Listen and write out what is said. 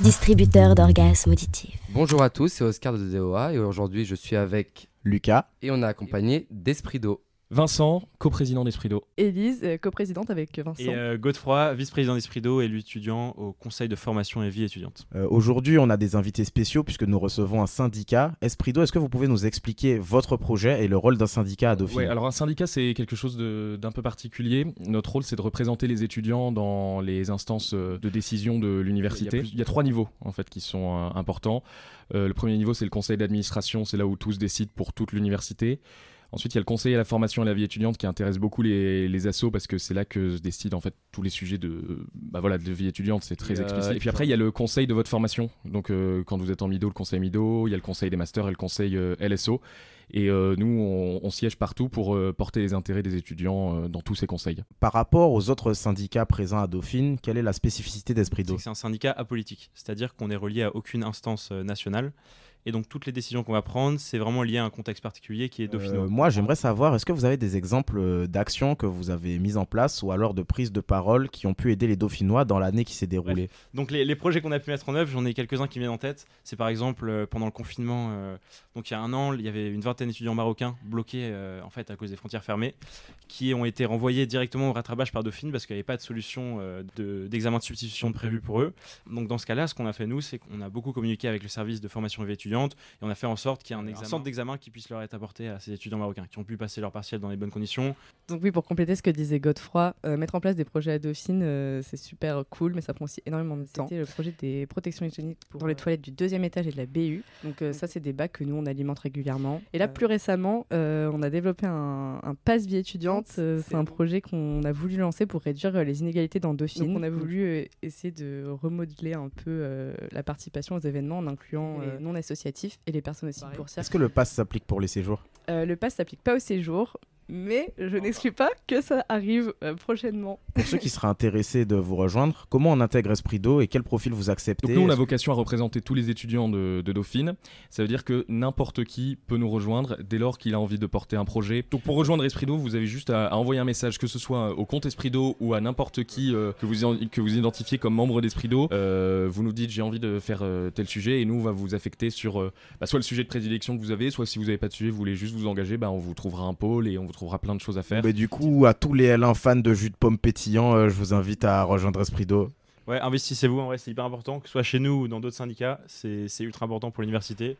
distributeur d'orgasmes auditifs. Bonjour à tous, c'est Oscar de DOA et aujourd'hui je suis avec Lucas. et on est accompagné d'Esprit d'eau. Vincent, coprésident d'Esprit d'eau. Élise, euh, coprésidente avec Vincent. Et euh, Godefroy, vice-président d'Esprit d'eau et lui étudiant au Conseil de formation et vie étudiante. Euh, Aujourd'hui, on a des invités spéciaux puisque nous recevons un syndicat. Esprit d'eau, est-ce que vous pouvez nous expliquer votre projet et le rôle d'un syndicat à Dauphine Ouais, alors un syndicat, c'est quelque chose de- d'un peu particulier. Notre rôle, c'est de représenter les étudiants dans les instances euh, de décision de l'université. Il y a Il, y a trois niveaux, en fait, qui sont euh, importants. Euh, le premier niveau, c'est le conseil d'administration. C'est là où tous décident pour toute l'université. Ensuite, il y a le conseil à la formation et à la vie étudiante qui intéresse beaucoup les, les assos parce que c'est là que se décident en fait tous les sujets de, bah voilà, de vie étudiante, c'est très euh, explicite. et puis après, il y a le conseil de votre formation. Donc, euh, quand vous êtes en MIDO, le conseil MIDO, il y a le conseil des masters et le conseil euh, LSO. Et euh, nous, on, on siège partout pour euh, porter les intérêts des étudiants euh, dans tous ces conseils. Par rapport aux autres syndicats présents à Dauphine, quelle est la spécificité d'Esprit C'est d'eau que c'est un syndicat apolitique, c'est-à-dire qu'on est relié à aucune instance nationale. Et donc toutes les décisions qu'on va prendre, c'est vraiment lié à un contexte particulier qui est dauphinois. Euh, Moi, j'aimerais savoir, est-ce que vous avez des exemples euh, d'actions que vous avez mises en place ou alors de prises de parole qui ont pu aider les Dauphinois dans l'année qui s'est déroulée? Donc les, les projets qu'on a pu mettre en œuvre, j'en ai quelques-uns qui me viennent en tête. C'est par exemple euh, pendant le confinement, euh, donc il y a un an, il y avait une vingtaine d'étudiants marocains bloqués en fait à cause des frontières fermées, qui ont été renvoyés directement au rattrapage par Dauphine parce qu'il n'y avait pas de solution de- d'examen de substitution prévu pour eux. Donc dans ce cas-là, ce qu'on a fait nous, c'est qu'on a beaucoup communiqué avec le service de formation et et on a fait en sorte qu'il y ait un, examen- un centre d'examen qui puisse leur être apporté à ces étudiants marocains qui ont pu passer leur partiel dans les bonnes conditions. Donc oui, pour compléter ce que disait Godefroy, euh, mettre en place des projets à Dauphine, euh, c'est super cool, mais ça prend aussi énormément de temps. C'était le projet des protections hygiéniques pour, dans les toilettes du deuxième étage et de la BU. Donc euh, ça, c'est des bacs que nous, on alimente régulièrement. Et là, plus récemment, euh, on a développé un, un pass vie étudiante. Euh, c'est un projet qu'on a voulu lancer pour réduire euh, les inégalités dans Dauphine. Donc, on a voulu euh, essayer de remodeler un peu euh, la participation aux événements en incluant les non associatifs et les personnes aussi boursières. Est-ce que le pass s'applique pour les séjours? Euh, le pass s'applique pas au séjour, mais je n'exclus pas que ça arrive euh, prochainement. Pour ceux qui seraient intéressés de vous rejoindre, comment on intègre Esprit d'eau et quel profil vous acceptez Donc nous, on a vocation à représenter tous les étudiants de, de Dauphine. Ça veut dire que n'importe qui peut nous rejoindre dès lors qu'il a envie de porter un projet. Donc pour rejoindre Esprit d'eau, vous avez juste à, à envoyer un message, que ce soit au compte Esprit d'eau ou à n'importe qui euh, que, vous, que vous identifiez comme membre d'Esprit d'eau. Euh, vous nous dites j'ai envie de faire euh, tel sujet et nous on va vous affecter sur euh, bah, soit le sujet de prédilection que vous avez, soit si vous n'avez pas de sujet, vous voulez juste vous engager, bah, on vous trouvera un pôle et on vous trouvera plein de choses à faire. Mais du coup, à tous les L1 fans de jus de pomme pétillant, euh, je vous invite à rejoindre Esprit d'eau. Ouais, investissez-vous, en vrai, c'est hyper important, que ce soit chez nous ou dans d'autres syndicats, c'est c'est ultra important pour l'université.